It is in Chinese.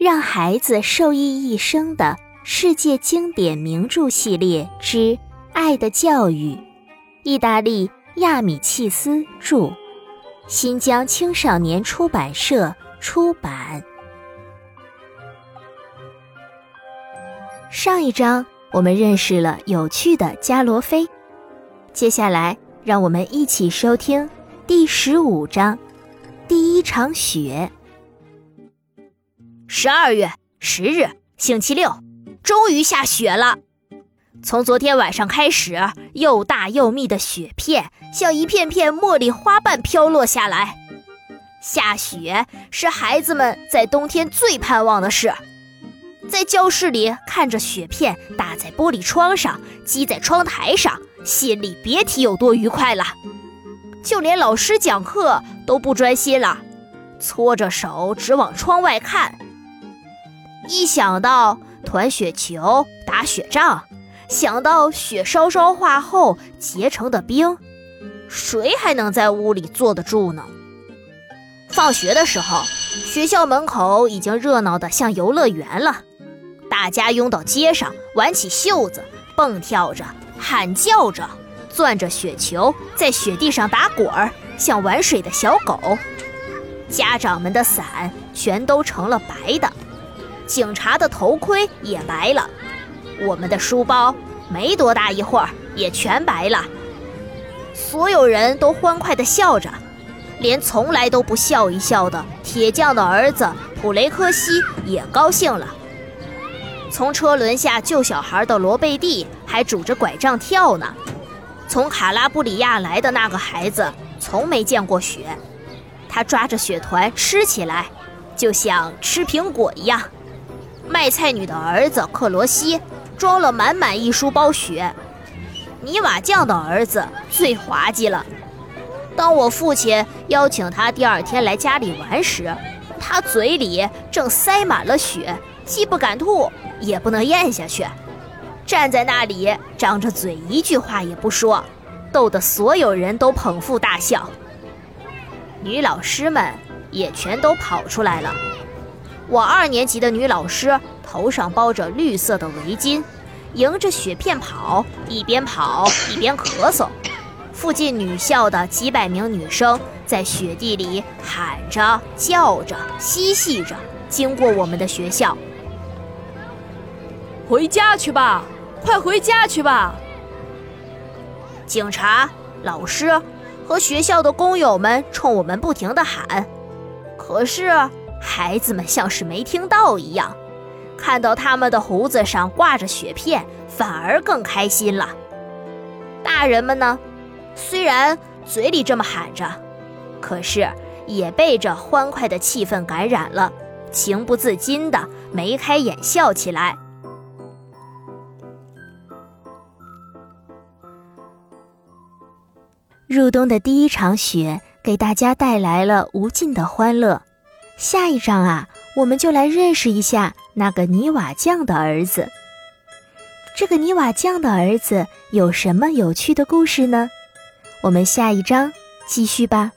让孩子受益一生的世界经典名著系列之《爱的教育》，意大利亚米契斯著，新疆青少年出版社出版。上一章我们认识了有趣的加罗菲，接下来让我们一起收听第十五章：第一场雪。十二月十日，星期六，终于下雪了。从昨天晚上开始，又大又密的雪片像一片片茉莉花瓣飘落下来。下雪是孩子们在冬天最盼望的事。在教室里看着雪片打在玻璃窗上，积在窗台上，心里别提有多愉快了。就连老师讲课都不专心了，搓着手直往窗外看。一想到团雪球、打雪仗，想到雪稍稍化后结成的冰，谁还能在屋里坐得住呢？放学的时候，学校门口已经热闹得像游乐园了，大家拥到街上，挽起袖子，蹦跳着，喊叫着，攥着雪球，在雪地上打滚儿，像玩水的小狗。家长们的伞全都成了白的。警察的头盔也白了，我们的书包没多大一会儿也全白了。所有人都欢快地笑着，连从来都不笑一笑的铁匠的儿子普雷科西也高兴了。从车轮下救小孩的罗贝蒂还拄着拐杖跳呢。从卡拉布里亚来的那个孩子从没见过雪，他抓着雪团吃起来，就像吃苹果一样。卖菜女的儿子克罗西装了。满满一书包雪，泥瓦匠的儿子最滑稽了。当我父亲邀请他第二天来家里玩时，他嘴里正塞满了。雪，既不敢吐，也不能咽下去，站在那里张着嘴，一句话也不说，逗得所有人都捧腹大笑。女老师们也全都跑出来了。我二年级的女老师头上包着绿色的围巾，迎着雪片跑，一边跑一边咳嗽。附近女校的几百名女生在雪地里喊着、叫着、嬉戏着，经过我们的学校。回家去吧，快回家去吧！警察、老师和学校的工友们冲我们不停地喊，可是。孩子们像是没听到一样，看到他们的胡子上挂着雪片，反而更开心了。大人们呢，虽然嘴里这么喊着，可是也被这欢快的气氛感染了，情不自禁的眉开眼笑起来。入冬的第一场雪给大家带来了无尽的欢乐。下一章啊，我们就来认识一下那个泥瓦匠的儿子。这个泥瓦匠的儿子有什么有趣的故事呢？我们下一章继续吧。